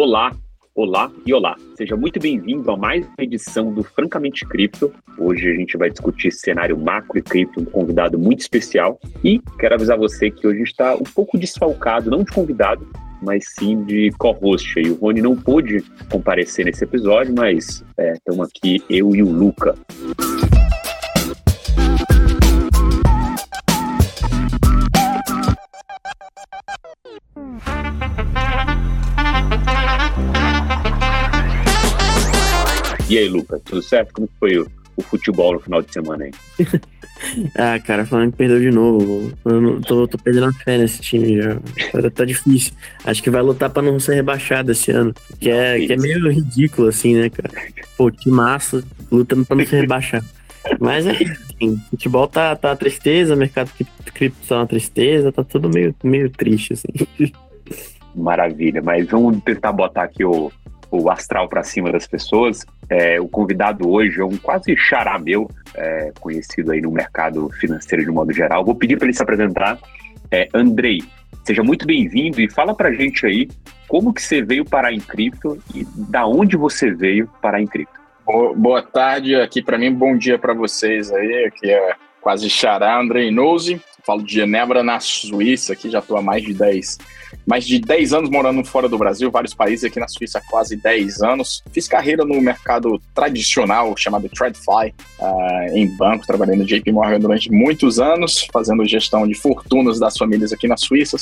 Olá, olá e olá. Seja muito bem-vindo a mais uma edição do Francamente Cripto. Hoje a gente vai discutir cenário macro e cripto, um convidado muito especial. E quero avisar você que hoje está um pouco desfalcado, não de convidado, mas sim de co-host. E o Rony não pôde comparecer nesse episódio, mas estamos é, aqui eu e o Luca. E aí, Lucas, tudo certo? Como foi o, o futebol no final de semana aí? ah, cara, falando que perdeu de novo. Eu tô, tô perdendo a fé nesse time já. Tá, tá difícil. Acho que vai lutar pra não ser rebaixado esse ano. Que é, que é meio ridículo, assim, né, cara? Pô, que massa, lutando pra não ser rebaixado. Mas é assim, futebol tá, tá tristeza, mercado cripto tá uma tristeza, tá tudo meio, meio triste, assim. Maravilha, mas vamos tentar botar aqui o, o astral para cima das pessoas. É, o convidado hoje é um quase xará meu, é, conhecido aí no mercado financeiro de modo geral. Vou pedir para ele se apresentar. É, Andrei, seja muito bem-vindo e fala para gente aí como que você veio parar em cripto e da onde você veio parar em cripto. Boa tarde aqui para mim, bom dia para vocês aí, aqui é quase xará, Andrei Nose, falo de Genebra, na Suíça, aqui já estou há mais de 10 mais de 10 anos morando fora do Brasil, vários países aqui na Suíça quase 10 anos. Fiz carreira no mercado tradicional chamado TradFi, uh, em banco, trabalhei no JP Morgan durante muitos anos, fazendo gestão de fortunas das famílias aqui na Suíça.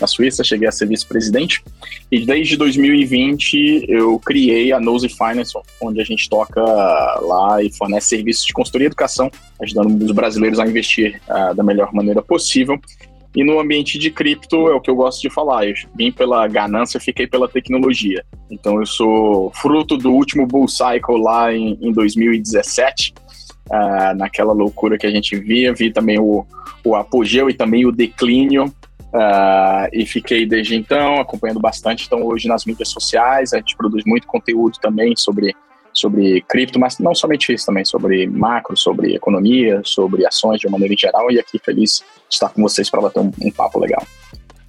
Na Suíça, cheguei a ser vice-presidente. E desde 2020 eu criei a Nose Finance, onde a gente toca lá e fornece serviços de consultoria e educação, ajudando os brasileiros a investir uh, da melhor maneira possível. E no ambiente de cripto é o que eu gosto de falar. Eu vim pela ganância, fiquei pela tecnologia. Então eu sou fruto do último bull cycle lá em, em 2017. Uh, ah, naquela loucura que a gente via, vi também o, o apogeu e também o declínio. Uh, e fiquei desde então acompanhando bastante. Então, hoje nas mídias sociais, a gente produz muito conteúdo também sobre sobre cripto, mas não somente isso também, sobre macro, sobre economia, sobre ações de uma maneira geral, e aqui feliz de estar com vocês para bater um, um papo legal.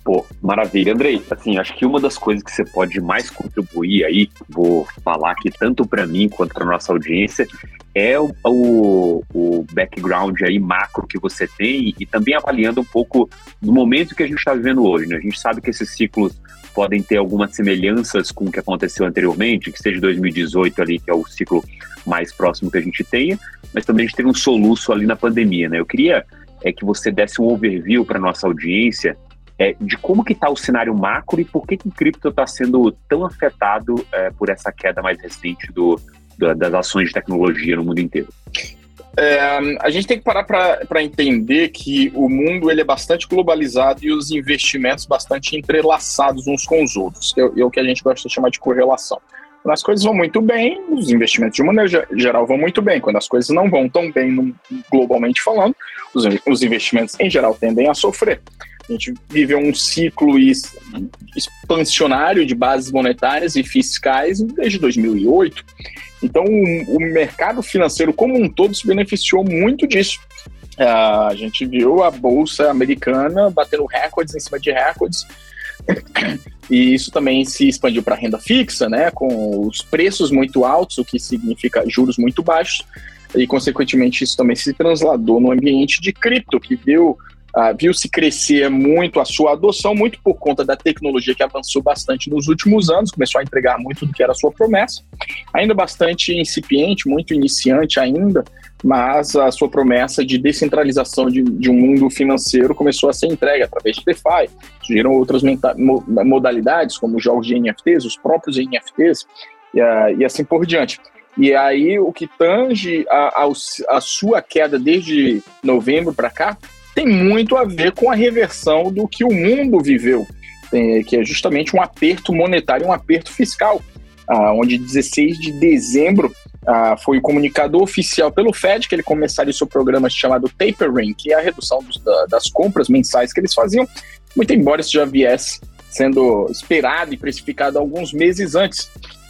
Pô, maravilha. Andrei, assim, acho que uma das coisas que você pode mais contribuir aí, vou falar aqui tanto para mim quanto para nossa audiência, é o, o, o, background aí macro que você tem e também avaliando um pouco do momento que a gente está vivendo hoje. Né? A gente sabe que esses ciclos podem ter algumas semelhanças com o que aconteceu anteriormente, que seja 2018 ali, que é o ciclo mais próximo que a gente tenha, mas também a gente teve um soluço ali na pandemia, né? Eu queria é que você desse um overview para nossa audiência é, de como que está o cenário macro e por que, que o cripto está sendo tão afetado é, por essa queda mais recente do, das ações de tecnologia no mundo inteiro. É, a gente tem que parar para entender que o mundo ele é bastante globalizado e os investimentos bastante entrelaçados uns com os outros, é, é o que a gente gosta de chamar de correlação. Quando as coisas vão muito bem, os investimentos de maneira geral vão muito bem. Quando as coisas não vão tão bem globalmente falando, os, os investimentos em geral tendem a sofrer. A gente viveu um ciclo expansionário de bases monetárias e fiscais desde 2008. Então, o, mercado financeiro como um todo se beneficiou muito disso. Uh, a gente viu a bolsa americana batendo recordes em cima de recordes. E isso também se expandiu para renda fixa, né, com os preços muito altos, o que significa juros muito baixos, e consequentemente isso também se transladou no ambiente de cripto, que viu uh, viu-se crescer muito a sua adoção, muito por conta da tecnologia que avançou bastante nos últimos anos, começou a entregar muito do que era a sua promessa, ainda bastante incipiente, muito iniciante ainda, mas a sua promessa de descentralização de, de um mundo financeiro começou a ser entregue através de DeFi, surgiram outras modalidades, como jogos de NFTs, os próprios NFTs, e, uh, e assim por diante. E aí, o que tange a, a, a sua queda desde novembro para cá tem muito a ver com a reversão do que o mundo viveu, que é justamente um aperto monetário, um aperto fiscal, ah, onde 16 de dezembro ah, foi o comunicado oficial pelo Fed que ele começaria o seu programa chamado tapering, que é a redução das compras mensais que eles faziam, muito embora isso já viesse sendo esperado e precificado alguns meses antes.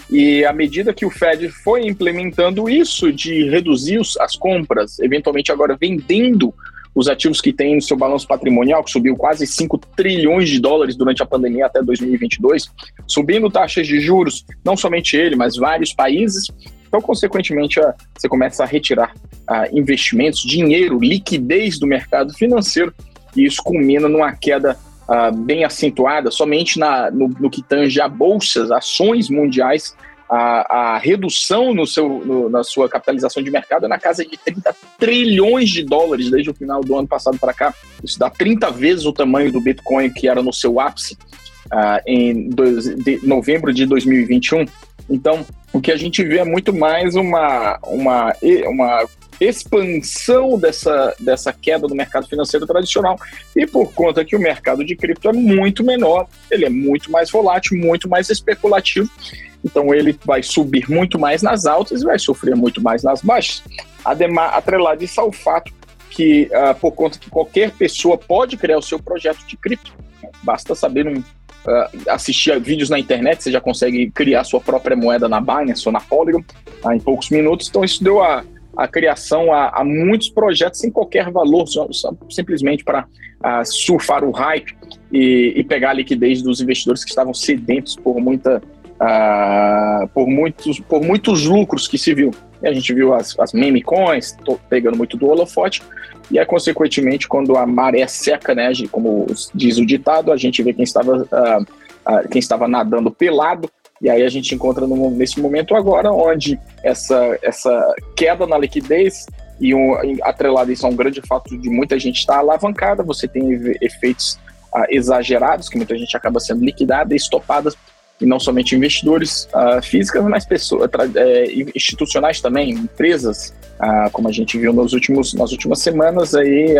E à medida que o Fed foi implementando isso de reduzir as compras, eventualmente agora vendendo os ativos que tem no seu balanço patrimonial, que subiu quase 5 trilhões de dólares durante a pandemia até 2022, subindo taxas de juros, não somente ele, mas vários países. Então, consequentemente, você começa a retirar investimentos, dinheiro, liquidez do mercado financeiro, e isso culmina numa queda bem acentuada, somente na, no, no, que tange a bolsas, ações mundiais, a, a redução no seu, no, na sua capitalização de mercado é na casa de 30 trilhões de dólares desde o final do ano passado para cá. Isso dá 30 vezes o tamanho do Bitcoin que era no seu ápice uh, em dois, de novembro de 2021. Então, o que a gente vê é muito mais uma, uma, uma expansão dessa, dessa queda do mercado financeiro tradicional. E por conta que o mercado de cripto é muito menor, ele é muito mais volátil, muito mais especulativo. Então ele vai subir muito mais nas altas e vai sofrer muito mais nas baixas. Ademar, atrelado isso ao fato que, uh, por conta que qualquer pessoa pode criar o seu projeto de cripto, basta saber um, uh, assistir a vídeos na internet, você já consegue criar sua própria moeda na Binance ou na Polygon uh, em poucos minutos. Então isso deu a, a criação a, a, muitos projetos sem qualquer valor, só, só simplesmente para uh, surfar o hype e, e, pegar a liquidez dos investidores que estavam sedentos por muita uh, por muitos por muitos lucros que se viu. A gente viu as, as meme coins pegando muito do holofote e é consequentemente quando a maré seca, né, como diz o ditado, a gente vê quem estava uh, quem estava nadando pelado e aí a gente encontra no, nesse momento agora, onde essa, essa queda na liquidez e um, atrelado isso a um grande fato de muita gente estar alavancada, você tem efeitos uh, exagerados, que muita gente acaba sendo liquidada e estopada, e não somente investidores uh, mas pessoas, é, institucionais também, empresas, uh, como a gente viu nos últimos, nas últimas semanas, aí,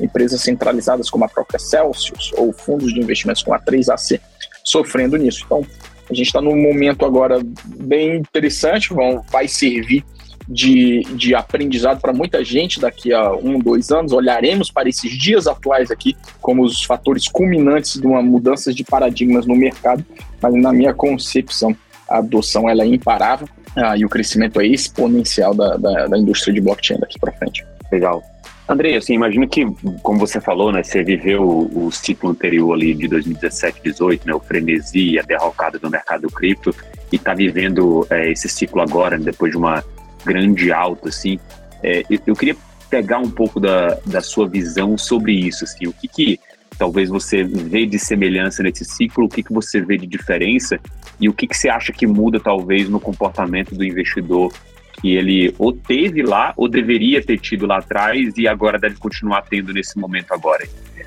empresas centralizadas como a própria Celsius ou fundos de investimentos como a 3AC sofrendo nisso. Então, a gente está num momento agora bem interessante, vão, vai servir de, de aprendizado para muita gente daqui a um, dois anos. Olharemos para esses dias atuais aqui como os fatores culminantes de uma mudança de paradigmas no mercado, mas na minha concepção, a adoção ela é imparável ah, e o crescimento é exponencial da, da, da indústria de blockchain daqui para frente. Legal. Andrei, assim, imagino que, como você falou, né, você viveu o, o ciclo anterior ali de 2017, 2018, né, o frenesi a derrocada do mercado cripto, e está vivendo é, esse ciclo agora, depois de uma grande alta, assim. É, eu, eu, queria pegar um pouco da, da sua visão sobre isso, assim, o que, que talvez você vê de semelhança nesse ciclo, o que, que você vê de diferença e o que, que você acha que muda, talvez, no comportamento do investidor que ele ou teve lá ou deveria ter tido lá atrás e agora deve continuar tendo nesse momento agora?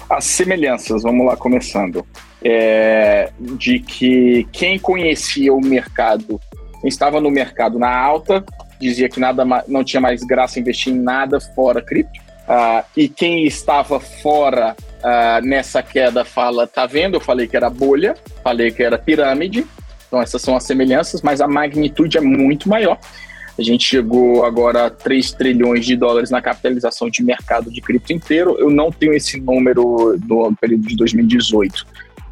As semelhanças, vamos lá começando, é, de que quem conhecia o mercado, estava no mercado na alta, dizia que nada não tinha mais graça investir em nada fora cripto. Uh, e quem estava fora uh, nessa queda fala, tá vendo? Eu falei que era bolha, falei que era pirâmide. Então essas são as semelhanças, mas a magnitude é muito maior. A gente chegou agora a 3 trilhões de dólares na capitalização de mercado de cripto inteiro. Eu não tenho esse número do período de 2018.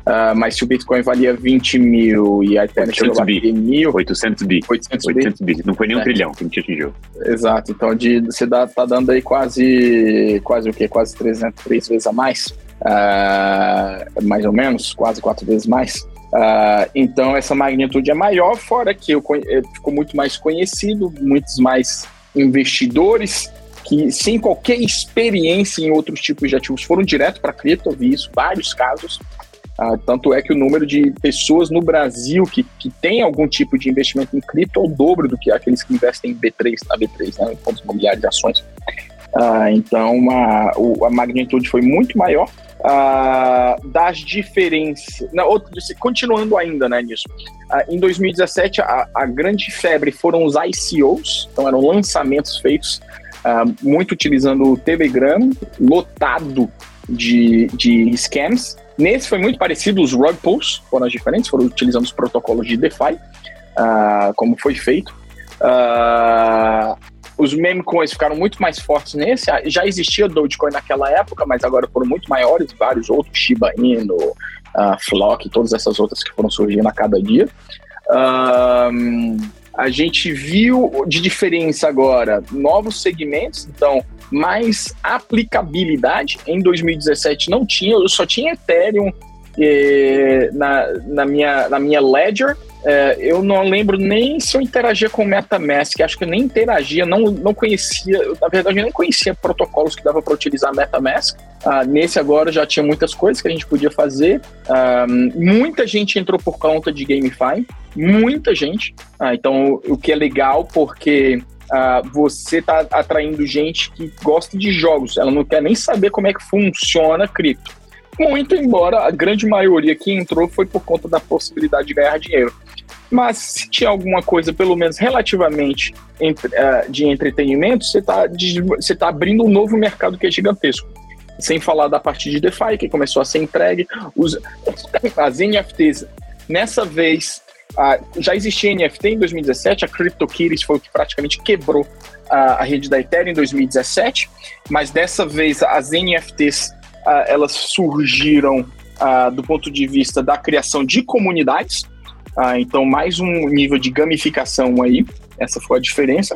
Uh, mas se o Bitcoin valia 20 mil e a Ethereum chegou a mil... 800 bi. 800, 800 bi. bi. Não foi nem um é. trilhão que a gente atingiu. Exato. Então de, você dá, tá dando aí quase, quase o quê? Quase 300, três vezes a mais. Uh, mais ou menos, quase quatro vezes mais. Uh, então essa magnitude é maior, fora que eu, eu ficou muito mais conhecido, muitos mais investidores que sem qualquer experiência em outros tipos de ativos foram direto para cripto, eu vi isso, vários casos. Uh, tanto é que o número de pessoas no Brasil que, que tem algum tipo de investimento em cripto é o dobro do que aqueles que investem em B3, na B3, né, em fundos imobiliários de ações. Uh, então a, a magnitude foi muito maior uh, das diferenças. Na, outro, continuando ainda né, nisso. Uh, em 2017, a, a, grande febre foram os ICOs, então eram lançamentos feitos uh, muito utilizando o Telegram, lotado de, de scams. Nesse foi muito parecido, os rug pulls foram as diferentes, foram utilizando os protocolos de DeFi, como foi feito. Uh, os meme coins ficaram muito mais fortes nesse. Já existia Dogecoin naquela época, mas agora foram muito maiores, vários outros, Shiba Inu, uh, Flock, todas essas outras que foram surgindo a cada dia. A gente viu de diferença agora novos segmentos, então mais aplicabilidade. Em 2017 não tinha, eu só tinha Ethereum eh, na, na, minha, na minha Ledger. Eh, eu não lembro nem se eu interagia com o MetaMask, acho que eu nem interagia, não, não conhecia, na verdade eu nem conhecia protocolos que dava para utilizar MetaMask. Ah, nesse agora já tinha muitas coisas que a gente podia fazer. Ah, muita gente entrou por conta de GameFi, muita gente. Ah, então, o que é legal porque Uh, você está atraindo gente que gosta de jogos, ela não quer nem saber como é que funciona cripto. Muito embora a grande maioria que entrou foi por conta da possibilidade de ganhar dinheiro. Mas se tinha alguma coisa, pelo menos relativamente, entre, uh, de entretenimento, você está tá abrindo um novo mercado que é gigantesco. Sem falar da parte de DeFi, que começou a ser entregue. Os, as NFTs, nessa vez, uh, já existia NFT em 2017, a CryptoKitties foi o que praticamente quebrou a, a rede da Ethereum em 2017, mas dessa vez as NFTs uh, elas surgiram uh, do ponto de vista da criação de comunidades, então mais um nível de gamificação aí, essa foi a diferença.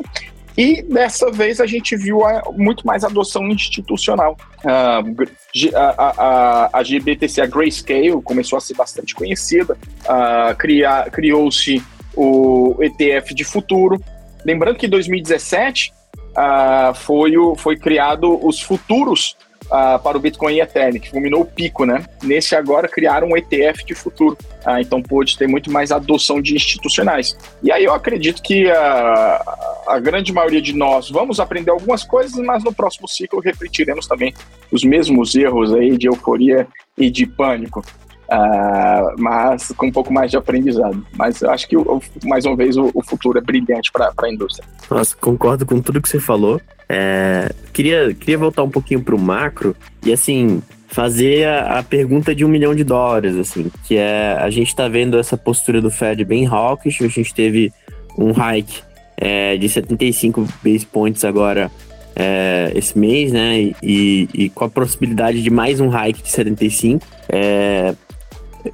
E dessa vez a gente viu a, muito mais adoção institucional. Uh, a, a, a, GBTC, a Grayscale, começou a ser bastante conhecida, uh, criou-se o ETF de futuro. Lembrando que em 2017 uh, foi, o, foi criado os futuros uh, para o Bitcoin e Ethereum, que fulminou o pico, né? Nesse agora criaram um ETF de futuro. Uh, então pôde ter muito mais adoção de institucionais. E aí eu acredito que a, grande maioria de nós vamos aprender algumas coisas, mas no próximo ciclo repetiremos também os mesmos erros aí de euforia e de pânico. Uh, mas com um pouco mais de aprendizado. Mas eu acho que, mais uma vez, o, o futuro é brilhante para a indústria. Nossa, concordo com tudo que você falou. É, queria, queria voltar um pouquinho para o macro e, assim, fazer a, a, pergunta de um milhão de dólares, assim, que é, a gente está vendo essa postura do Fed bem hawkish, a gente teve um hike é, de 75 base points agora é, esse mês, né? E, e, com a possibilidade de mais um hike de 75. É,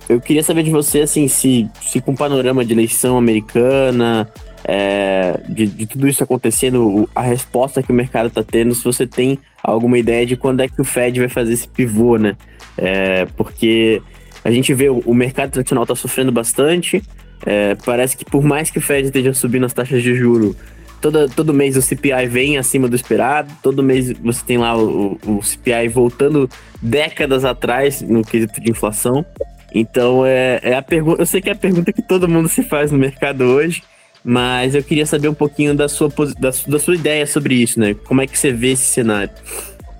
eu queria saber de você, assim, se, se com o panorama de eleição americana, é, de, de, tudo isso acontecendo, a resposta que o mercado está tendo, se você tem alguma ideia de quando é que o Fed vai fazer esse pivô, né? É, porque a gente vê o, mercado tradicional está sofrendo bastante. É, parece que por mais que o Fed esteja subindo as taxas de juro, toda, todo mês o CPI vem acima do esperado, todo mês você tem lá o, o CPI voltando décadas atrás no quesito de inflação. Então é, é a pergunta. Eu sei que é a pergunta que todo mundo se faz no mercado hoje, mas eu queria saber um pouquinho da sua, da, da sua ideia sobre isso, né? Como é que você vê esse cenário?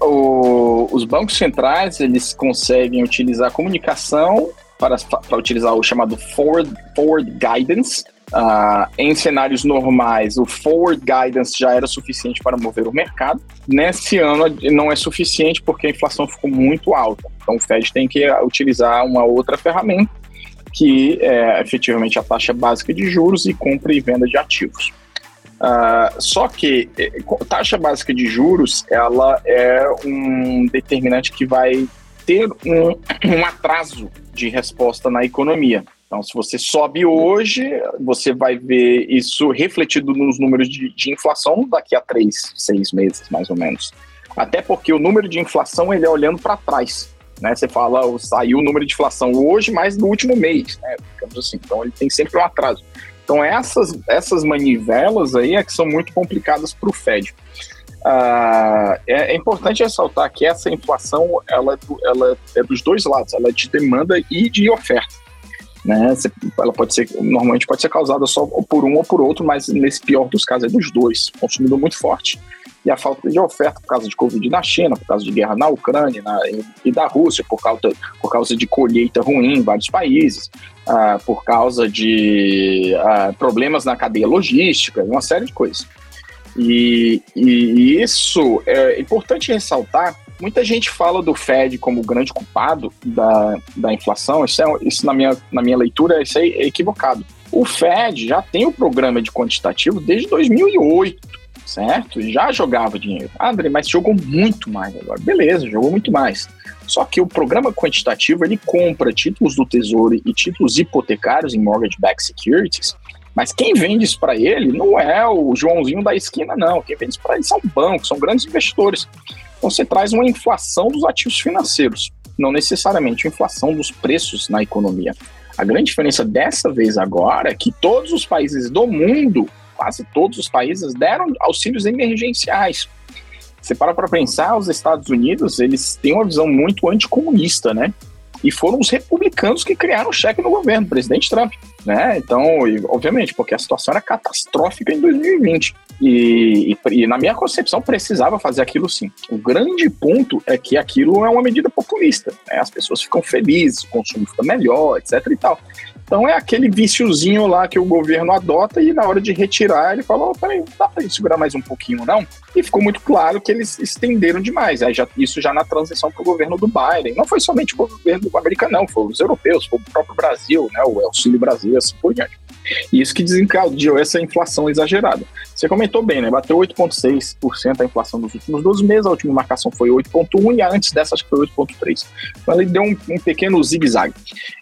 O, os bancos centrais eles conseguem utilizar a comunicação para, para utilizar o chamado forward, forward guidance, Uh, em cenários normais, o forward guidance já era suficiente para mover o mercado. Nesse ano, não é suficiente porque a inflação ficou muito alta. Então, o Fed tem que utilizar uma outra ferramenta, que é efetivamente a taxa básica de juros e compra e venda de ativos. Uh, só que eh, taxa básica de juros ela é um determinante que vai ter um, um atraso de resposta na economia. Então, se você sobe hoje, você vai ver isso refletido nos números de, de, inflação daqui a três, seis meses, mais ou menos. Até porque o número de inflação ele é olhando para trás. Né? Você fala, saiu o número de inflação hoje, mas no último mês, né? assim. Então, ele tem sempre um atraso. Então, essas, essas manivelas aí é que são muito complicadas para o Fed. Uh, é, é, importante ressaltar que essa inflação ela, ela é dos dois lados, ela é de demanda e de oferta né? Ela pode ser, normalmente pode ser causada só por um ou por outro, mas nesse pior dos casos é dos dois. Consumidor muito forte e a falta de oferta por causa de Covid na China, por causa de guerra na Ucrânia na, e da Rússia, por causa, por causa de colheita ruim em vários países, uh, por causa de uh, problemas na cadeia logística, uma série de coisas. E, e isso é importante ressaltar Muita gente fala do Fed como o grande culpado da, da inflação. Isso, é, isso na, minha, na minha leitura, isso é equivocado. O Fed já tem o programa de quantitativo desde 2008, certo? Já jogava dinheiro. Ah, André, mas jogou muito mais agora. Beleza, jogou muito mais. Só que o programa quantitativo ele compra títulos do Tesouro e títulos hipotecários em mortgage-backed securities Mas quem vende isso para ele não é o Joãozinho da esquina, não. Quem vende isso para ele são bancos, são grandes investidores. Então você traz uma inflação dos ativos financeiros, não necessariamente inflação dos preços na economia. A grande diferença dessa vez agora é que todos os países do mundo, quase todos os países, deram auxílios emergenciais. Você para para pensar, os Estados Unidos, eles têm uma visão muito anticomunista, né? E foram os republicanos que criaram o cheque no governo, presidente Trump. Né? Então, obviamente, porque a situação era catastrófica em 2020. E, e, e, na minha concepção precisava fazer aquilo sim. O grande ponto é que aquilo é uma medida populista. Né? As pessoas ficam felizes, o consumo fica melhor, etc. e tal. Então é aquele viciozinho lá que o governo adota e na hora de retirar ele falou, oh, peraí, não dá para segurar mais um pouquinho não? E ficou muito claro que eles estenderam demais. Aí já, isso já na transição para o governo do Biden. Não foi somente o governo americano, não, foi os europeus, foi o próprio Brasil, né, o Auxílio Brasil, assim por diante. E isso que desencadeou essa inflação exagerada. Você comentou bem, né? Bateu 8,6% a inflação nos últimos 12 meses, a última marcação foi 8,1% e antes dessa acho que foi 8,3%. Então ele deu um, um pequeno zigue-zague.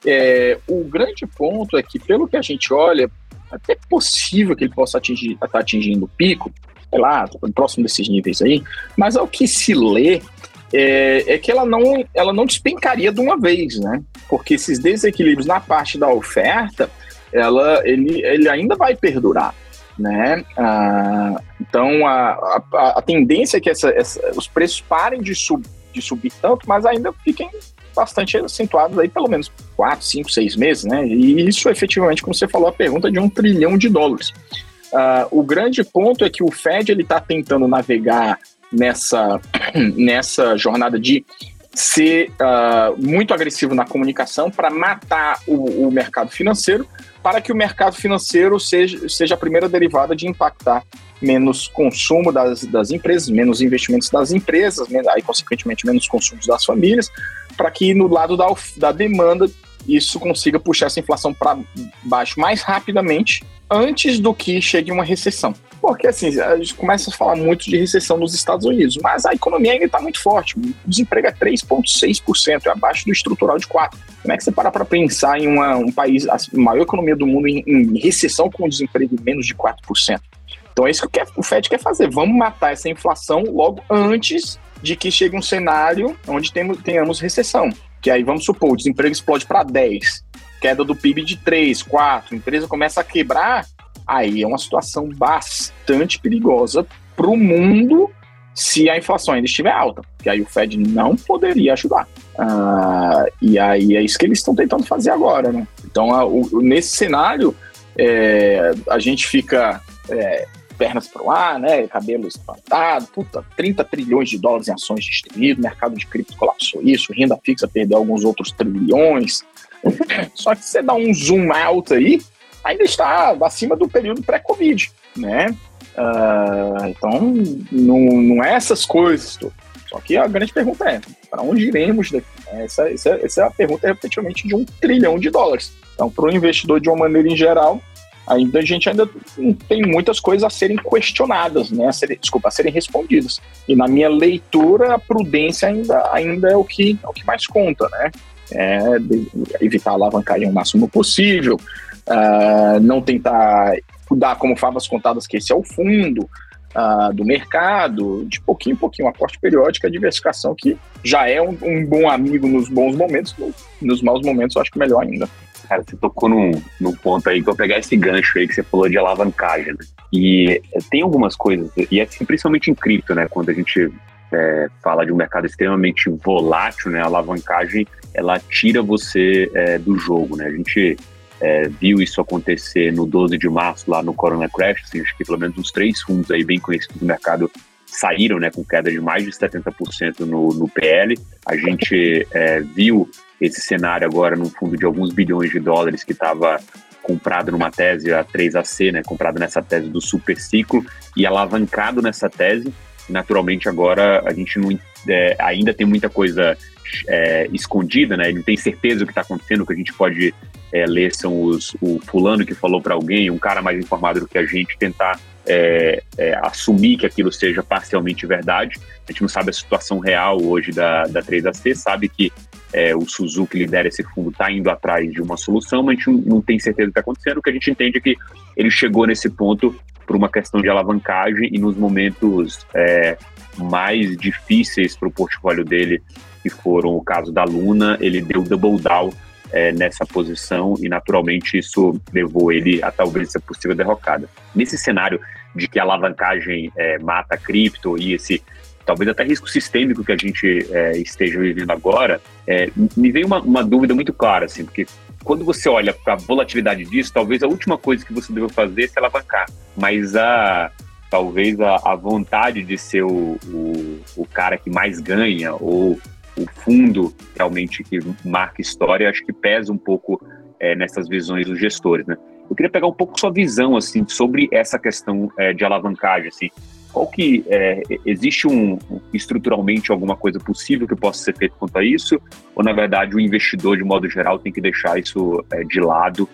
É, o grande ponto é que, pelo que a gente olha, até possível que ele possa atingir, estar tá atingindo o pico, sei lá, próximo desses níveis aí, mas ao que se lê, é, é, que ela não, ela não despencaria de uma vez, né? Porque esses desequilíbrios na parte da oferta ela, ele, ele ainda vai perdurar. Né? Ah, então, a, a, a, tendência é que essa, essa, os preços parem de, sub, de subir tanto, mas ainda fiquem bastante acentuados aí, pelo menos 4, 5, 6 meses, né? E isso, efetivamente, como você falou, a pergunta de um trilhão de dólares. Uh, o grande ponto é que o Fed ele está tentando navegar nessa, nessa jornada de ser uh, muito agressivo na comunicação para matar o, o mercado financeiro, para que o mercado financeiro seja, seja a primeira derivada de impactar menos consumo das, das empresas, menos investimentos das empresas, aí, consequentemente, menos consumos das famílias, para que no lado da, da demanda isso consiga puxar essa inflação para baixo mais rapidamente antes do que chegue uma recessão. Porque assim, a gente começa a falar muito de recessão nos Estados Unidos, mas a economia ainda está muito forte. O desemprego é 3,6%, é abaixo do estrutural de 4%. Como é que você para para pensar em uma, um país, a maior economia do mundo, em, em recessão com desemprego menos de 4%? Então é isso que o Fed quer fazer. Vamos matar essa inflação logo antes de que chegue um cenário onde temos, tenhamos recessão. Que aí vamos supor, o desemprego explode para 10, queda do PIB de 3, 4, a empresa começa a quebrar, aí é uma situação bastante perigosa para o mundo se a inflação ainda estiver alta, que aí o Fed não poderia ajudar. Uh, e aí é isso que eles estão tentando fazer agora, né? Então, a, o, nesse cenário, é, a gente fica é, pernas para o ar, né? Cabelo espantado, puta, 30 trilhões de dólares em ações distribuídas, mercado de cripto colapsou isso, renda fixa perdeu alguns outros trilhões. Só que você dá um zoom alto aí, ainda está acima do período pré-Covid, né? Uh, então, não, não é essas coisas. Só que a grande pergunta é, para onde iremos daqui? Essa, essa, essa é a pergunta, efetivamente, de um trilhão de dólares. Então, para o investidor, de uma maneira em geral, ainda a gente ainda tem muitas coisas a serem questionadas, né? A desculpa, a serem respondidas. E na minha leitura, a prudência ainda, ainda é, o que, é o que mais conta, né? É evitar a alavancagem o máximo possível, uh, não tentar dar como favas contadas que esse é o fundo uh, do mercado, de pouquinho em pouquinho, aporte periódico, a diversificação que já é um, um bom amigo nos bons momentos, no, nos maus momentos eu acho que melhor ainda. Cara, você tocou num, num ponto aí que eu vou pegar esse gancho aí que você falou de alavancagem. Né? E tem algumas coisas, e é assim, principalmente em cripto, né? Quando a gente é, fala de um mercado extremamente volátil, né? A alavancagem ela tira você é, do jogo, né? A gente é, viu isso acontecer no 12 de março lá no Corona Crash, assim, acho que pelo menos uns três fundos aí bem conhecidos do mercado saíram, né, com queda de mais de 70% no, no PL. A gente é, viu esse cenário agora num fundo de alguns bilhões de dólares que estava comprado numa tese, a 3AC, né, comprado nessa tese do super ciclo e alavancado nessa tese. Naturalmente, agora a gente não, é, ainda tem muita coisa é, escondida, né? Ele não tem certeza do que está acontecendo, o que a gente pode é, ler são os, o fulano que falou para alguém, um cara mais informado do que a gente, tentar é, é, assumir que aquilo seja parcialmente verdade. A gente não sabe a situação real hoje da, da 3AC, sabe que é, o Suzuki lidera esse fundo está indo atrás de uma solução, mas a gente não, não tem certeza do que está acontecendo. O que a gente entende é que ele chegou nesse ponto por uma questão de alavancagem e nos momentos é, mais difíceis para o portfólio dele, que foram o caso da Luna, ele deu double down é, nessa posição e naturalmente isso levou ele a talvez essa possível derrocada. Nesse cenário de que a alavancagem é, mata a cripto e esse talvez até risco sistêmico que a gente é, esteja vivendo agora, é, me veio uma, uma, dúvida muito clara, assim, porque quando você olha para a volatilidade disso, talvez a última coisa que você deve fazer é se alavancar, mas a talvez a, a vontade de ser o, o, o cara que mais ganha ou o fundo realmente que marca história, acho que pesa um pouco é, nessas visões dos gestores, né? Eu queria pegar um pouco sua visão, assim, sobre essa questão é, de alavancagem, assim. Qual que, é, existe um, estruturalmente alguma coisa possível que possa ser feito quanto a isso? Ou, na verdade, o investidor, de modo geral, tem que deixar isso de lado,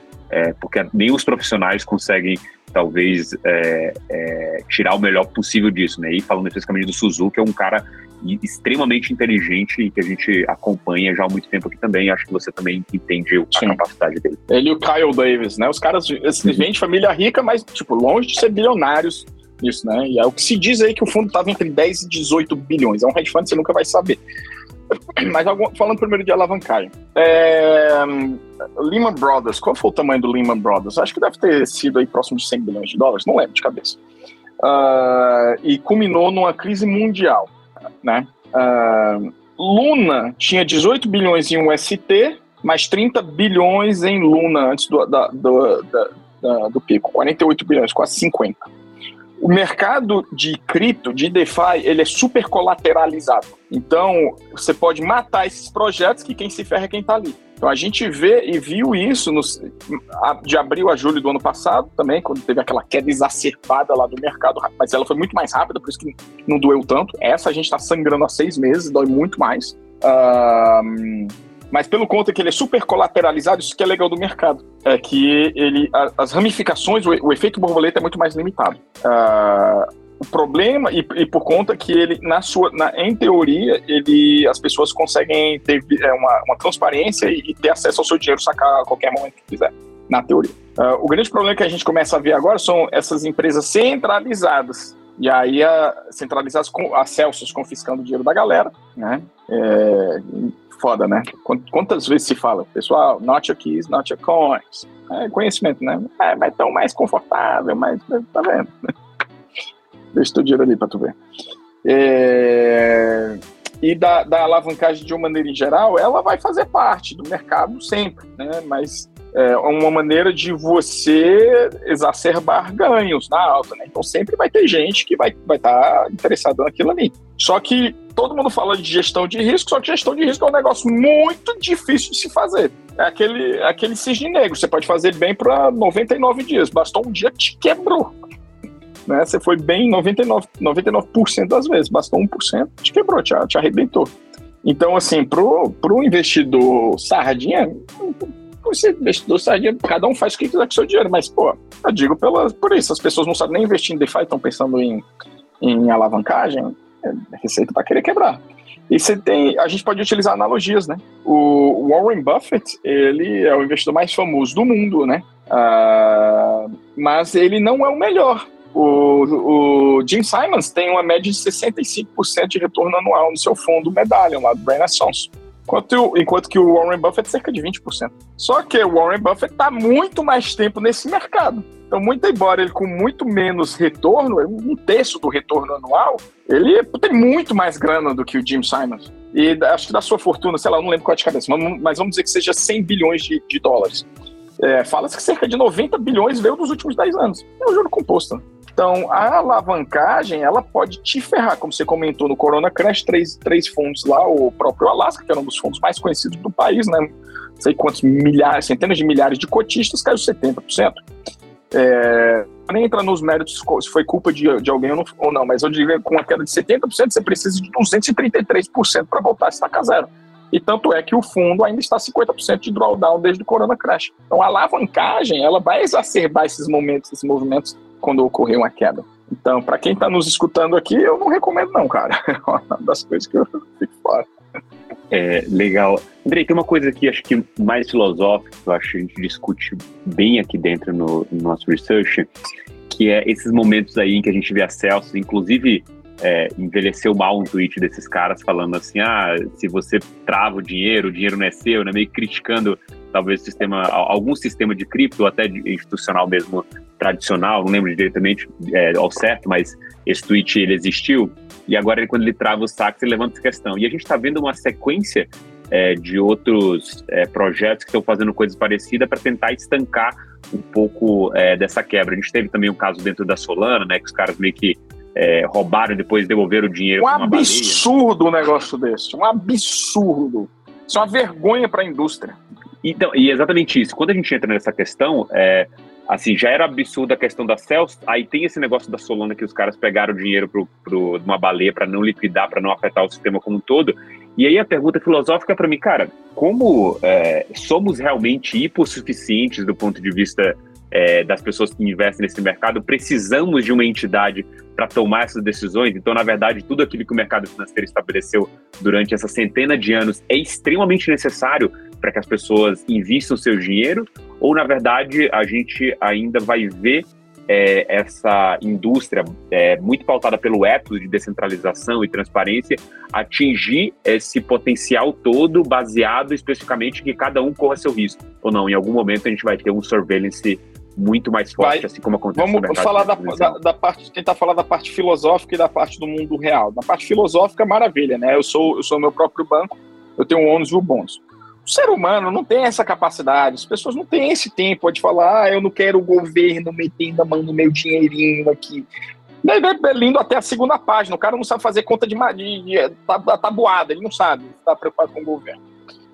porque nem os profissionais conseguem talvez é, é, tirar o melhor possível disso, né? E falando especificamente do Suzuki, é um cara extremamente inteligente e que a gente acompanha já há muito tempo aqui também. Acho que você também entende a Sim. capacidade dele. Ele e o Kyle Davis, né? Os caras uhum. vêm de família rica, mas, tipo, longe de ser bilionários nisso, né? E é o que se diz aí que o fundo estava entre 10 e 18 bilhões. É um hedge fund, você nunca vai saber. Mas falando primeiro de alavancagem. É, Lehman Brothers, qual foi o tamanho do Lehman Brothers? Acho que deve ter sido aí próximo de 100 bilhões de dólares, não lembro de cabeça. Uh, e culminou numa crise mundial né? Uh, Luna tinha 18 bilhões em UST, mais 30 bilhões em Luna antes do, da, do, da, da, do pico, 48 bilhões, quase 50. O mercado de cripto, de DeFi, ele é super colateralizado. Então, você pode matar esses projetos que quem se ferra é quem está ali. Então a gente vê e viu isso de abril a julho do ano passado também, quando teve aquela queda exacerbada lá do mercado, mas ela foi muito mais rápida, por isso que não doeu tanto. Essa a gente está sangrando há seis meses, dói muito mais. Uh, mas pelo conta que ele é super colateralizado, isso que é legal do mercado, é que ele, as ramificações, o, o efeito borboleta é muito mais limitado. Uh, o problema, e, e, por conta que ele, na sua, na, em teoria, ele, as pessoas conseguem ter é, uma, uma transparência e, e, ter acesso ao seu dinheiro, sacar a qualquer momento que quiser, na teoria. Uh, o grande problema que a gente começa a ver agora são essas empresas centralizadas. E aí, a, centralizadas com a Celsius confiscando o dinheiro da galera, né? É, foda, né? Quantas vezes se fala, pessoal, not your keys, not your coins. É conhecimento, né? É, mas tão mais confortável, mais. Tá vendo? Deixa teu dinheiro ali para tu ver. É... E da, da alavancagem de uma maneira em geral, ela vai fazer parte do mercado sempre, né? Mas é uma maneira de você exacerbar ganhos na alta, né? Então sempre vai ter gente que vai estar vai tá interessada naquilo ali. Só que todo mundo fala de gestão de risco, só que gestão de risco é um negócio muito difícil de se fazer. É aquele, é aquele cisne negro, você pode fazer bem para 99 dias, bastou um dia te quebrou né? Você foi bem 99%, 99 das vezes, bastou 1%, te quebrou, te, te arrebentou. Então, assim, pro, pro investidor sardinha, esse investidor sardinha, cada um faz o que quiser com o seu dinheiro, mas, pô, eu digo pela, por isso, as pessoas não sabem nem investir em DeFi, estão pensando em, em alavancagem, é receita para querer quebrar. E você tem, a gente pode utilizar analogias, né? O Warren Buffett, ele é o investidor mais famoso do mundo, né? Uh, mas ele não é o melhor. O, o Jim Simons tem uma média de 65% de retorno anual no seu fundo Medallion, lá do Renaissance. Enquanto, enquanto que o Warren Buffett cerca de 20%. Só que o Warren Buffett está muito mais tempo nesse mercado. Então, muito embora ele com muito menos retorno, um terço do retorno anual, ele tem muito mais grana do que o Jim Simons. E acho que da sua fortuna, sei lá, não lembro qual é de cabeça, mas vamos dizer que seja 100 bilhões de, de dólares. É, Fala-se que cerca de 90 bilhões veio dos últimos 10 anos. É um juro composto. Então, a alavancagem, ela pode te ferrar, como você comentou no Corona Crash, três, três fundos lá, o próprio Alaska, que era um dos fundos mais conhecidos do país, né? Não sei quantos milhares, centenas de milhares de cotistas, caiu 70%. É, nem entra nos méritos se foi culpa de, de alguém ou não, ou não, mas eu diria que com a queda de 70%, você precisa de 233% para voltar a estacar zero. E tanto é que o fundo ainda está 50% de drawdown desde o Corona Crash. Então a alavancagem ela vai exacerbar esses momentos, esses movimentos quando ocorrer uma queda. Então, para quem está nos escutando aqui, eu não recomendo não, cara. É uma das coisas que eu fico fora. É, legal. Andrei, tem uma coisa aqui, acho que mais filosófica, eu acho que a gente discute bem aqui dentro no, no nosso research, que é esses momentos aí em que a gente vê a Celsius, inclusive é, envelheceu mal um tweet desses caras falando assim, ah, se você trava o dinheiro, o dinheiro não é seu, né? Meio criticando talvez sistema, algum sistema de cripto, até institucional mesmo, tradicional, não lembro diretamente é, ao certo, mas esse tweet ele existiu, e agora quando ele trava os saques, ele levanta essa questão. E a gente está vendo uma sequência é, de outros é, projetos que estão fazendo coisas parecidas para tentar estancar um pouco é, dessa quebra. A gente teve também um caso dentro da Solana, né, que os caras meio que é, roubaram e depois devolveram o dinheiro. Um absurdo um negócio desse, um absurdo. Isso é uma vergonha para a indústria. Então, e exatamente isso. Quando a gente entra nessa questão, é, assim, já era absurda a questão da Celsius, aí tem esse negócio da Solana que os caras pegaram o dinheiro para pro, uma baleia para não liquidar, para não afetar o sistema como um todo. E aí a pergunta filosófica para mim, cara, como é, somos realmente hipossuficientes do ponto de vista é, das pessoas que investem nesse mercado, precisamos de uma entidade para tomar essas decisões. Então, na verdade, tudo aquilo que o mercado financeiro estabeleceu durante essa centena de anos é extremamente necessário para que as pessoas invistam seu dinheiro? Ou, na verdade, a gente ainda vai ver é, essa indústria é, muito pautada pelo ethos de descentralização e transparência atingir esse potencial todo baseado especificamente que cada um corra seu risco ou não? Em algum momento a gente vai ter um surveillance muito mais forte, vai. assim como acontece Vamos falar da, da, da, parte, tentar falar da parte filosófica e da parte do mundo real. Na parte filosófica, maravilha, né? Eu sou eu sou meu próprio banco, eu tenho ônus e o bônus. O ser humano não tem essa capacidade, as pessoas não têm esse tempo de falar, ah, eu não quero o governo metendo a mão no meu dinheirinho aqui. Daí vai lindo até a segunda página, o cara não sabe fazer conta de, de, de, de tabuada, ele não sabe, está preocupado com o governo.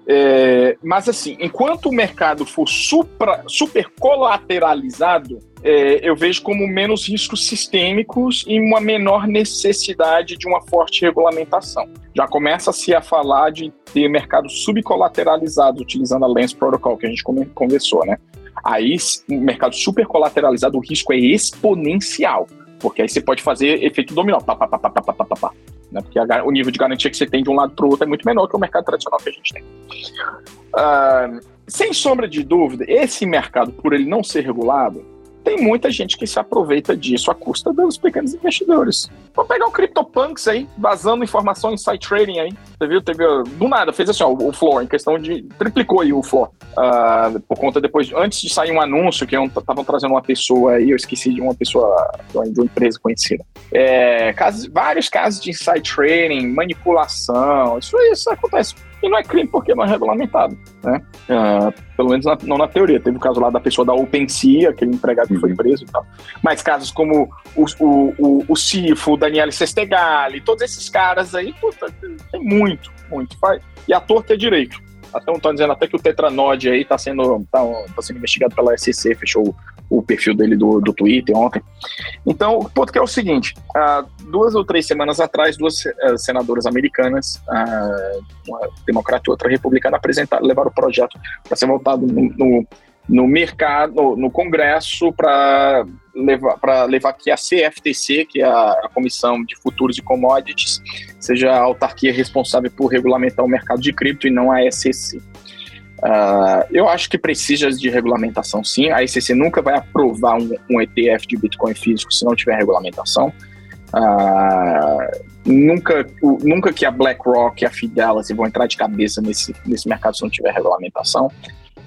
É, mas assim, enquanto o mercado for supra, super colateralizado, é, eu vejo como menos riscos sistêmicos e uma menor necessidade de uma forte regulamentação. Já começa-se a falar de ter mercado subcolateralizado, utilizando a Lens Protocol, que a gente conversou, né? Aí, o mercado super colateralizado, o risco é exponencial, porque aí você pode fazer efeito dominó, pá, pá, pá, pá, pá, pá, pá, pá né? Porque a, o nível de garantia que você tem de um lado para o outro é muito menor que o mercado tradicional que a gente tem. Uh, sem sombra de dúvida, esse mercado, por ele não ser regulado, tem muita gente que se aproveita disso à custa dos pequenos investidores. Vou pegar o CryptoPunks aí, vazando informação em site trading aí. Você viu? Teve, do nada, fez assim, ó, o floor, em questão de. triplicou aí o floor. Uh, por conta depois, antes de sair um anúncio que estavam trazendo uma pessoa aí, eu esqueci de uma pessoa de uma empresa conhecida. É, casos, vários casos de inside trading, manipulação, isso, isso acontece e não é crime porque não é regulamentado, né? Uh, pelo menos na, não na teoria. Teve o caso lá da pessoa da OpenSea, aquele empregado que foi uhum. preso e tal. Mas casos como o, o, o, o Cifo, o Daniele Sestegali, todos esses caras aí, puta, tem muito, muito. E a torta é direito. Até estão dizendo até que o Tetranod aí está sendo, tá, tá, sendo investigado pela SEC, fechou o, o perfil dele do, do Twitter ontem. Então, o ponto que é o seguinte: uh, duas ou três semanas atrás, duas uh, senadoras americanas, uh, uma democrata e outra republicana, apresentaram, levaram o projeto para ser votado no, no no mercado, no, Congresso, para levar, para levar que a CFTC, que é a, a, Comissão de Futuros e Commodities, seja a autarquia responsável por regulamentar o mercado de cripto e não a SEC. Uh, ah, eu acho que precisa de regulamentação sim. A SEC nunca vai aprovar um, um ETF de Bitcoin físico se não tiver regulamentação. Uh, nunca, nunca que a BlackRock e a Fidelity vão entrar de cabeça nesse, nesse mercado se não tiver regulamentação.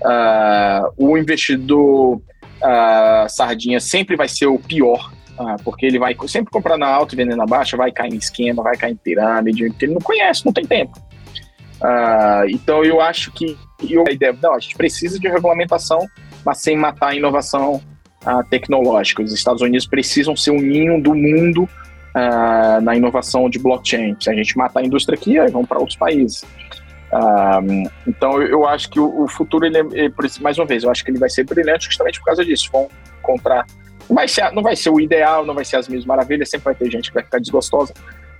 Uh, o investidor uh, sardinha sempre vai ser o pior, uh, porque ele vai sempre comprar na alta e vender na baixa, vai cair em esquema, vai cair em pirâmide, ele não conhece, não tem tempo. então eu acho que eu, a ideia, não, a gente precisa de regulamentação, mas sem matar a inovação tecnológica. Os Estados Unidos precisam ser o ninho do mundo na inovação de blockchain. Se a gente matar a indústria aqui, aí vamos para outros países. Um, então eu acho que o, futuro, ele, é, mais uma vez, eu acho que ele vai ser brilhante justamente por causa disso. Vão encontrar. Vai, ser, não vai ser o ideal, não vai ser as mesmas maravilhas, sempre vai ter gente que vai ficar desgostosa.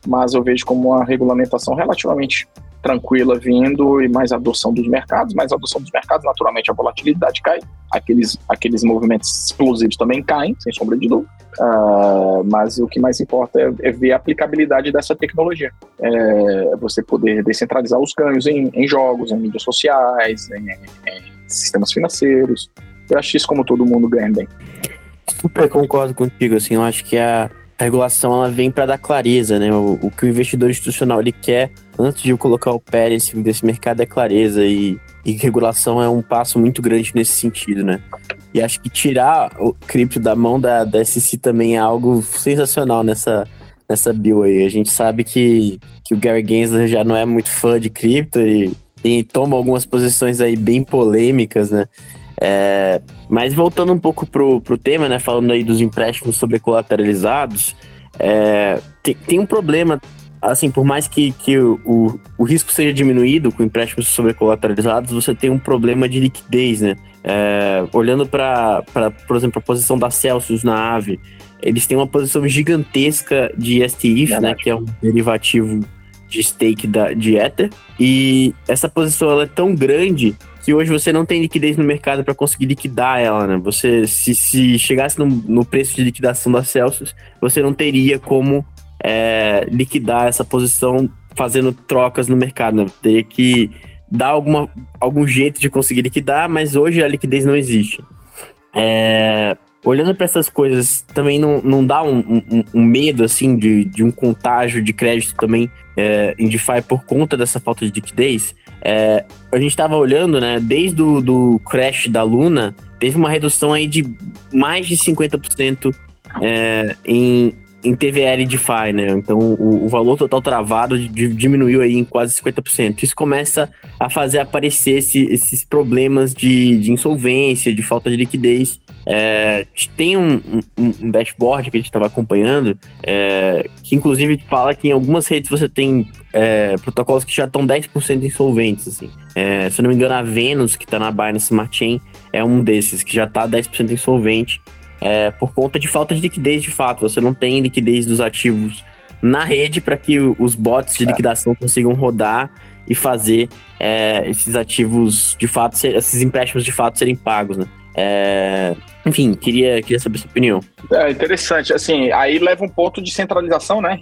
Mas eu vejo como uma regulamentação relativamente tranquila vindo e mais adoção dos mercados, mais adoção dos mercados, naturalmente a volatilidade cai, aqueles, aqueles movimentos explosivos também caem, sem sombra de dúvida, uh, mas o que mais importa é, é, ver a aplicabilidade dessa tecnologia, é você poder descentralizar os ganhos em, em jogos, em mídias sociais, em, em sistemas financeiros, eu acho isso como todo mundo ganha bem. Super concordo contigo, assim, eu acho que a a regulação ela vem para dar clareza, né? O, o, que o investidor institucional ele quer antes de colocar o pé nesse, desse mercado é clareza e, e regulação é um passo muito grande nesse sentido, né? E acho que tirar o cripto da mão da, da SEC também é algo sensacional nessa, nessa bill aí. A gente sabe que, que o Gary Gensler já não é muito fã de cripto e, e toma algumas posições aí bem polêmicas, né? É, mas voltando um pouco pro, pro tema, né? Falando aí dos empréstimos sobrecolateralizados, é, tem, tem um problema, assim, por mais que, que o, o, o risco seja diminuído com empréstimos sobrecolateralizados, você tem um problema de liquidez, né? É, olhando para, por exemplo, a posição da Celsius na AVE, eles têm uma posição gigantesca de STIF, né? Que é um derivativo de stake da, de Ether. E essa posição ela é tão grande que hoje você não tem liquidez no mercado para conseguir liquidar ela, né? Você, se, se chegasse no, no, preço de liquidação da Celsius, você não teria como é, liquidar essa posição fazendo trocas no mercado, né? Teria que dar alguma, algum jeito de conseguir liquidar, mas hoje a liquidez não existe. É, olhando para essas coisas, também não, não dá um, um, um, medo, assim, de, de um contágio de crédito também é, em DeFi por conta dessa falta de liquidez? É, a gente estava olhando, né, desde o do crash da Luna, teve uma redução aí de mais de 50% é, em, em TVL DeFi, né? Então o, o valor total travado diminuiu aí em quase 50%. Isso começa a fazer aparecer esse, esses problemas de, de insolvência, de falta de liquidez é, tem um, um, um, dashboard que a gente estava acompanhando, é, que inclusive fala que em algumas redes você tem é, protocolos que já estão 10% insolventes. Assim. É, se eu não me engano, a Venus, que está na Binance Smart Chain, é um desses, que já está 10% insolvente é, por conta de falta de liquidez de fato. Você não tem liquidez dos ativos na rede para que os bots de é. liquidação consigam rodar e fazer esses ativos de fato, esses empréstimos de fato serem pagos, né? É, enfim, queria, queria saber sua opinião. É interessante, assim, aí leva um ponto de centralização, né?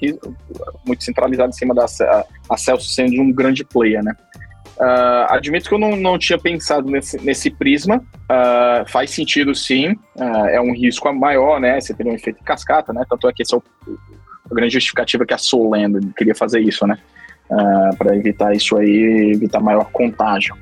Muito centralizado em cima da a Celso sendo um grande player, né? Uh, admito que eu não, não tinha pensado nesse, nesse prisma. Uh, faz sentido, sim. Uh, é um risco maior, né? Você teria um efeito de cascata, né? Tanto é que esse é o, a grande justificativa que a Solendo queria fazer isso, né? para evitar isso aí, evitar maior contágio.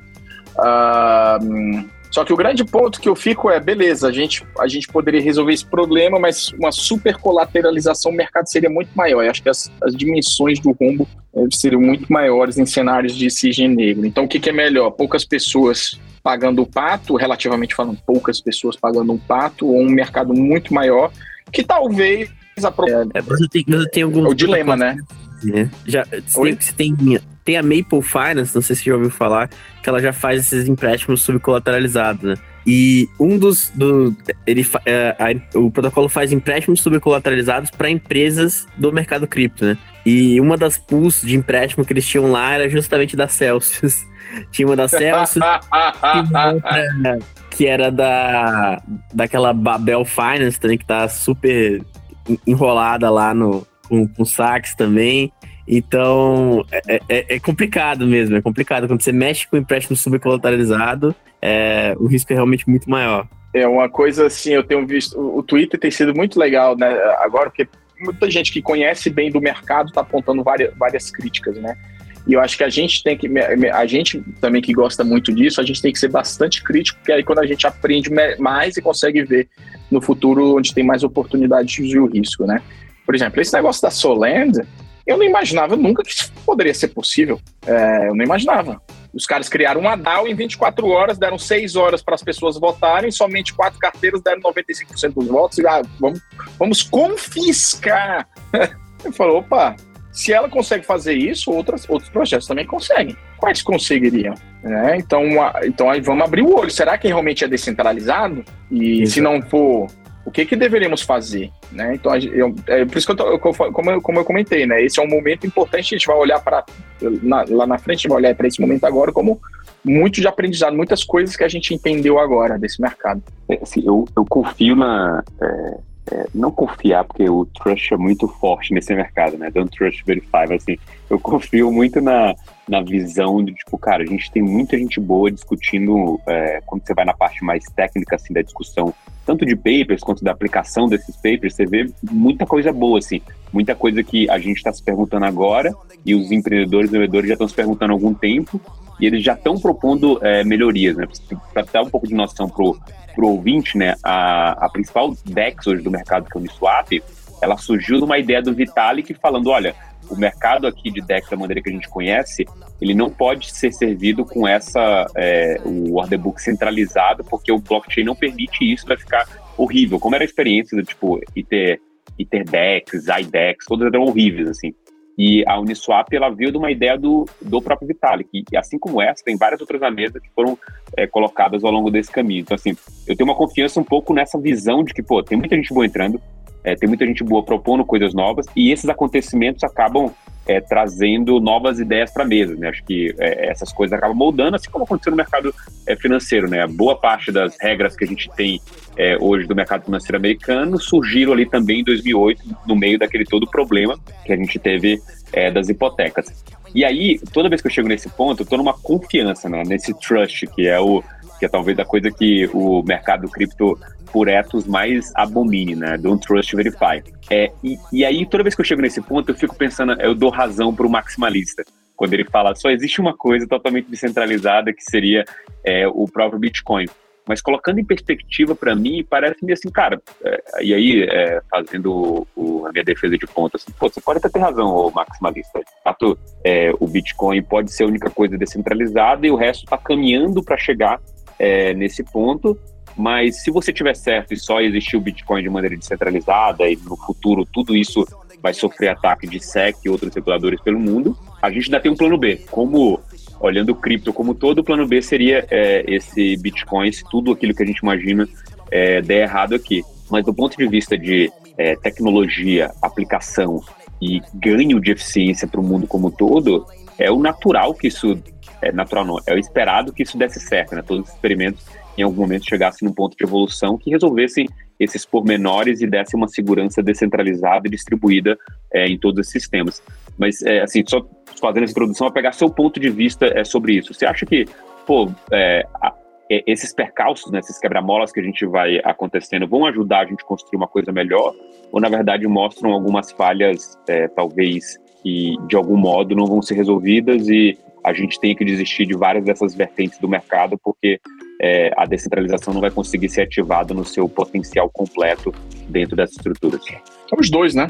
Uh, só que o grande ponto que eu fico é, beleza, a gente, a gente poderia resolver esse problema, mas uma super colateralização, o mercado seria muito maior. Eu acho que as, as dimensões do rombo eh, seriam muito maiores em cenários de cisne negro. Então, o que, que é melhor? Poucas pessoas pagando o pato, relativamente falando, poucas pessoas pagando um pato, ou um mercado muito maior, que talvez... A... É, você tem, você tem alguns... É o dilema, né? né? Já, você, tem, você tem, tem a Maple Finance, não sei se você já ouviu falar, que ela já faz esses empréstimos subcolateralizados, né? E um dos. Do, ele, é, a, o protocolo faz empréstimos subcolateralizados para empresas do mercado cripto, né? E uma das pools de empréstimo que eles tinham lá era justamente da Celsius. Tinha uma da Celsius, outra que era da daquela Babel Finance também, que tá super enrolada lá no, com, com saques também. Então, é, é, é, complicado mesmo, é complicado. Quando você mexe com empréstimo subcolateralizado, é, o risco é realmente muito maior. É uma coisa assim, eu tenho visto, o Twitter tem sido muito legal, né, agora, porque muita gente que conhece bem do mercado está apontando várias, várias críticas, né? E eu acho que a gente tem que, a gente também que gosta muito disso, a gente tem que ser bastante crítico, porque aí quando a gente aprende mais e consegue ver no futuro onde tem mais oportunidades de o risco, né? Por exemplo, esse negócio da Solend, eu não imaginava nunca que isso poderia ser possível. É, eu não imaginava. Os caras criaram uma DAO em 24 horas, deram 6 horas para as pessoas votarem, somente quatro carteiras deram 95% dos votos. E, ah, vamos, vamos confiscar. Eu falo, opa, se ela consegue fazer isso, outras, outros projetos também conseguem. Quais conseguiriam? É, então, então aí vamos abrir o olho. Será que realmente é descentralizado? E Exato. se não for, o que, que deveríamos fazer, né? Então, eu, é por isso que eu, tô, como, eu, como eu comentei, né? Esse é um momento importante, a gente vai olhar para lá na frente, a gente vai olhar para esse momento agora como muito de aprendizado, muitas coisas que a gente entendeu agora desse mercado. É, assim, eu, eu confio na. É, é, não confiar, porque o trust é muito forte nesse mercado, né? Don't trust, verify. Assim, eu confio muito na, na visão de, tipo, cara, a gente tem muita gente boa discutindo, é, quando você vai na parte mais técnica, assim, da discussão, tanto de papers quanto da aplicação desses papers, você vê muita coisa boa, assim. Muita coisa que a gente está se perguntando agora e os empreendedores e vendedores já estão se perguntando há algum tempo e eles já estão propondo é, melhorias, né? Para dar um pouco de noção pro, pro ouvinte, né? A, a principal DEX hoje do mercado, que é o Uniswap, ela surgiu numa ideia do Vitalik falando, olha, o mercado aqui de DEX da maneira que a gente conhece, ele não pode ser servido com essa é, o order book centralizado, porque o blockchain não permite isso, vai ficar horrível. Como era a experiência do tipo ITER, ITERDEX, IDEX, todas eram horríveis, assim. E a Uniswap, ela veio de uma ideia do, do próprio Vitalik. E assim como essa, tem várias outras na mesa que foram é, colocadas ao longo desse caminho. Então, assim, eu tenho uma confiança um pouco nessa visão de que, pô, tem muita gente boa entrando, é, tem muita gente boa propondo coisas novas, e esses acontecimentos acabam é, trazendo novas ideias para a mesa. Né? Acho que é, essas coisas acabam moldando, assim como aconteceu no mercado é, financeiro. Né? Boa parte das regras que a gente tem é, hoje do mercado financeiro americano surgiram ali também em 2008, no meio daquele todo problema que a gente teve é, das hipotecas. E aí, toda vez que eu chego nesse ponto, eu estou numa confiança, né, nesse trust, que é o que é talvez a coisa que o mercado cripto por etos mais abomine, né? Don't trust, verify. É, e, e aí, toda vez que eu chego nesse ponto, eu fico pensando, eu dou razão para o maximalista quando ele fala só existe uma coisa totalmente descentralizada que seria é, o próprio Bitcoin. Mas colocando em perspectiva para mim, parece-me assim, cara, é, e aí é, fazendo o, a minha defesa de ponta, assim, pô, você pode até ter razão, ô maximalista. Fato, é, o Bitcoin pode ser a única coisa descentralizada e o resto está caminhando para chegar é, nesse ponto. Mas se você tiver certo e só existir o Bitcoin de maneira descentralizada e no futuro tudo isso vai sofrer ataque de SEC e outros reguladores pelo mundo, a gente ainda tem um plano B. Como olhando o cripto como todo, o plano B seria é, esse Bitcoin, se tudo aquilo que a gente imagina é, der errado aqui. Mas do ponto de vista de é, tecnologia, aplicação e ganho de eficiência para o mundo como todo, é o natural que isso é natural não, é o esperado que isso desse certo, né? Todos os experimentos em algum momento chegassem num ponto de evolução que resolvessem esses pormenores e desse uma segurança descentralizada e distribuída é, em todos esses sistemas. Mas, é, assim, só fazendo essa introdução, a pegar seu ponto de vista é, sobre isso. Você acha que, pô, é, a, é, esses percalços, né, esses quebra-molas que a gente vai acontecendo vão ajudar a gente a construir uma coisa melhor? Ou, na verdade, mostram algumas falhas, é, talvez, que de algum modo não vão ser resolvidas e a gente tem que desistir de várias dessas vertentes do mercado porque é, a descentralização não vai conseguir ser ativada no seu potencial completo dentro dessas estruturas. São os dois, né?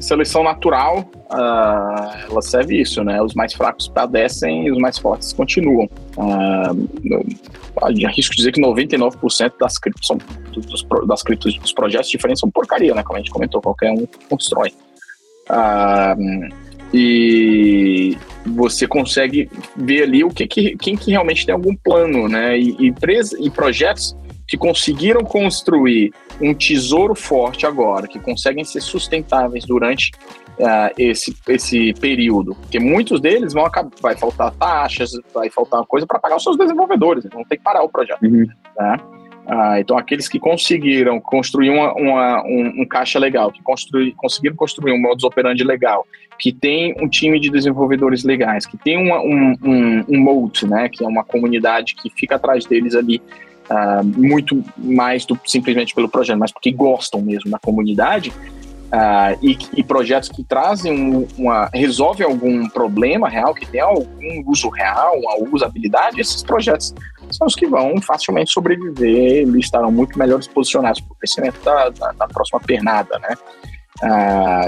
Seleção natural, uh, ela serve isso, né? Os mais fracos padecem e os mais fortes continuam. Uh, arrisco dizer que 99% das criptos, são, dos, das criptos dos projetos diferentes são porcaria, né? Como a gente comentou, qualquer um constrói. Uh, e você consegue ver ali o que, que quem que realmente tem algum plano, né? E, e, e projetos que conseguiram construir um tesouro forte agora, que conseguem ser sustentáveis durante uh, esse, esse período, porque muitos deles vão acabar, vai faltar taxas, vai faltar coisa para pagar os seus desenvolvedores, vão ter que parar o projeto. Uhum. Né? Ah, então, aqueles que conseguiram construir uma, uma, um, um, caixa legal, que construir, conseguiram construir um modus operandi legal, que tem um time de desenvolvedores legais, que tem uma, um, um, um moat, né, que é uma comunidade que fica atrás deles ali uh, muito mais do simplesmente pelo projeto, mas porque gostam mesmo da comunidade, uh, e, e, projetos que trazem uma resolvem algum problema real, que tem algum uso real, uma usabilidade, esses projetos são os que vão facilmente sobreviver e estarão muito melhores posicionados para o crescimento da, da, da, próxima pernada, né? Ah,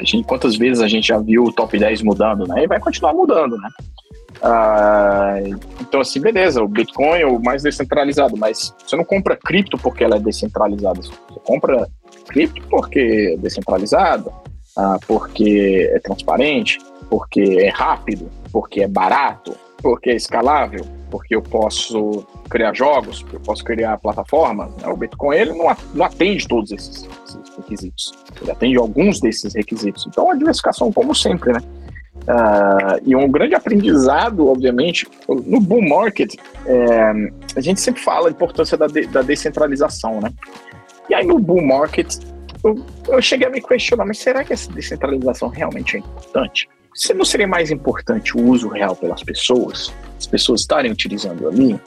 gente, quantas vezes a gente já viu o top 10 mudando, né? E vai continuar mudando, né? Ah, então, assim, beleza, o Bitcoin é o mais descentralizado, mas você não compra cripto porque ela é descentralizada. Você compra cripto porque é descentralizada, ah, porque é transparente, porque é rápido, porque é barato, porque é escalável porque eu posso criar jogos, eu posso criar plataformas. Né? O Bitcoin ele não atende todos esses, esses, requisitos. Ele atende alguns desses requisitos. Então, a diversificação, como sempre, né? Uh, e um grande aprendizado, obviamente, no bull market, é, a gente sempre fala a importância da, de, da descentralização, né? E aí no bull market, eu, eu cheguei a me questionar, mas será que essa descentralização realmente é importante? Se não seria mais importante o uso real pelas pessoas, as pessoas estarem utilizando ali,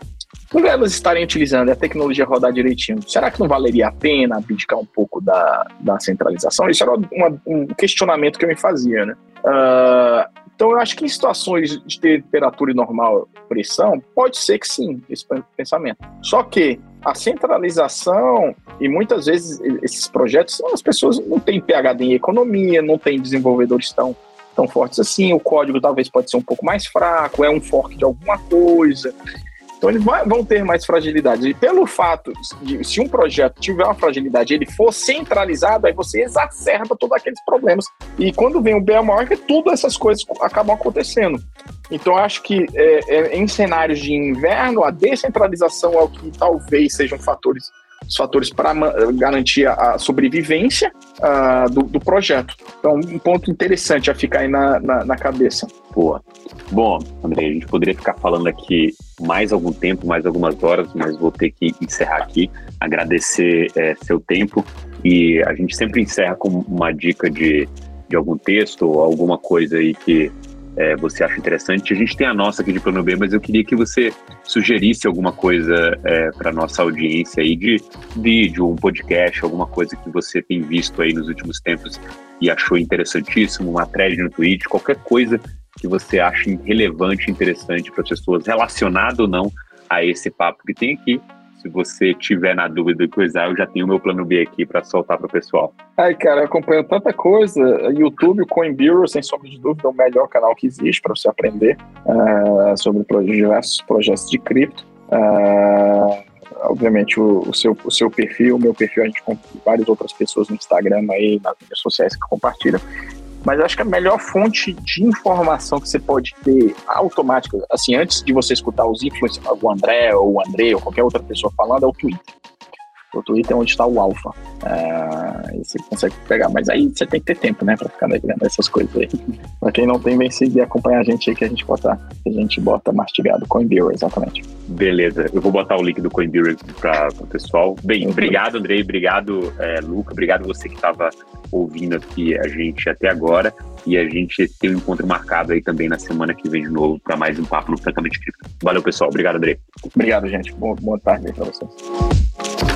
por elas estarem utilizando a tecnologia rodar direitinho, será que não valeria a pena abdicar um pouco da, da centralização? Isso era uma, um questionamento que eu me fazia, né? Uh, então, eu acho que em situações de temperatura e normal pressão, pode ser que sim, esse pensamento. Só que a centralização e muitas vezes esses projetos, as pessoas não têm PhD em economia, não têm desenvolvedores tão, tão fortes assim, o código talvez pode ser um pouco mais fraco, é um fork de alguma coisa. Então eles vão ter mais fragilidade. E pelo fato de se um projeto tiver uma fragilidade ele for centralizado, aí você exacerba todos aqueles problemas. E quando vem o bear market, todas essas coisas acabam acontecendo. Então acho que é, é, em cenários de inverno, a descentralização é o que talvez sejam fatores os fatores para garantir a sobrevivência uh, do, do, projeto. Então, um ponto interessante a ficar aí na, na, na, cabeça. Boa. Bom, André, a gente poderia ficar falando aqui mais algum tempo, mais algumas horas, mas vou ter que encerrar aqui. Agradecer é, seu tempo e a gente sempre encerra com uma dica de, de algum texto ou alguma coisa aí que é, você acha interessante. A gente tem a nossa aqui de plano B, mas eu queria que você sugerisse alguma coisa é, para nossa audiência aí de vídeo, um podcast, alguma coisa que você tem visto aí nos últimos tempos e achou interessantíssimo, uma thread no Twitch, qualquer coisa que você ache relevante, interessante para as pessoas, relacionado ou não a esse papo que tem aqui se você tiver na dúvida de coisar, eu já tenho o meu plano B aqui para soltar para o pessoal. Ai, cara, eu acompanho tanta coisa. YouTube, o Coin Bureau, sem sombra de dúvida, é o melhor canal que existe para você aprender uh, sobre diversos projetos de cripto. Uh, obviamente, o, o, seu, o seu perfil, o meu perfil, a gente com várias outras pessoas no Instagram aí, nas redes sociais que compartilham. Mas acho que a melhor fonte de informação que você pode ter automática, assim, antes de você escutar os influencers, o André ou o André ou qualquer outra pessoa falando, é o Twitter. O Twitter é onde está o alfa. É, e você consegue pegar. Mas aí você tem que ter tempo, né? Pra ficar vendo essas coisas aí. pra quem não tem, vem seguir acompanhar a gente aí que a gente bota, a gente bota mastigado. CoinBureau, exatamente. Beleza. Eu vou botar o link do CoinBureau para o pessoal. Bem, obrigado, Andrei. Obrigado, é, Luca. Obrigado você que estava ouvindo aqui a gente até agora. E a gente tem um encontro marcado aí também na semana que vem de novo para mais um papo no Francamente Cripto. Valeu, pessoal. Obrigado, André. Obrigado, gente. Boa, boa tarde aí para vocês.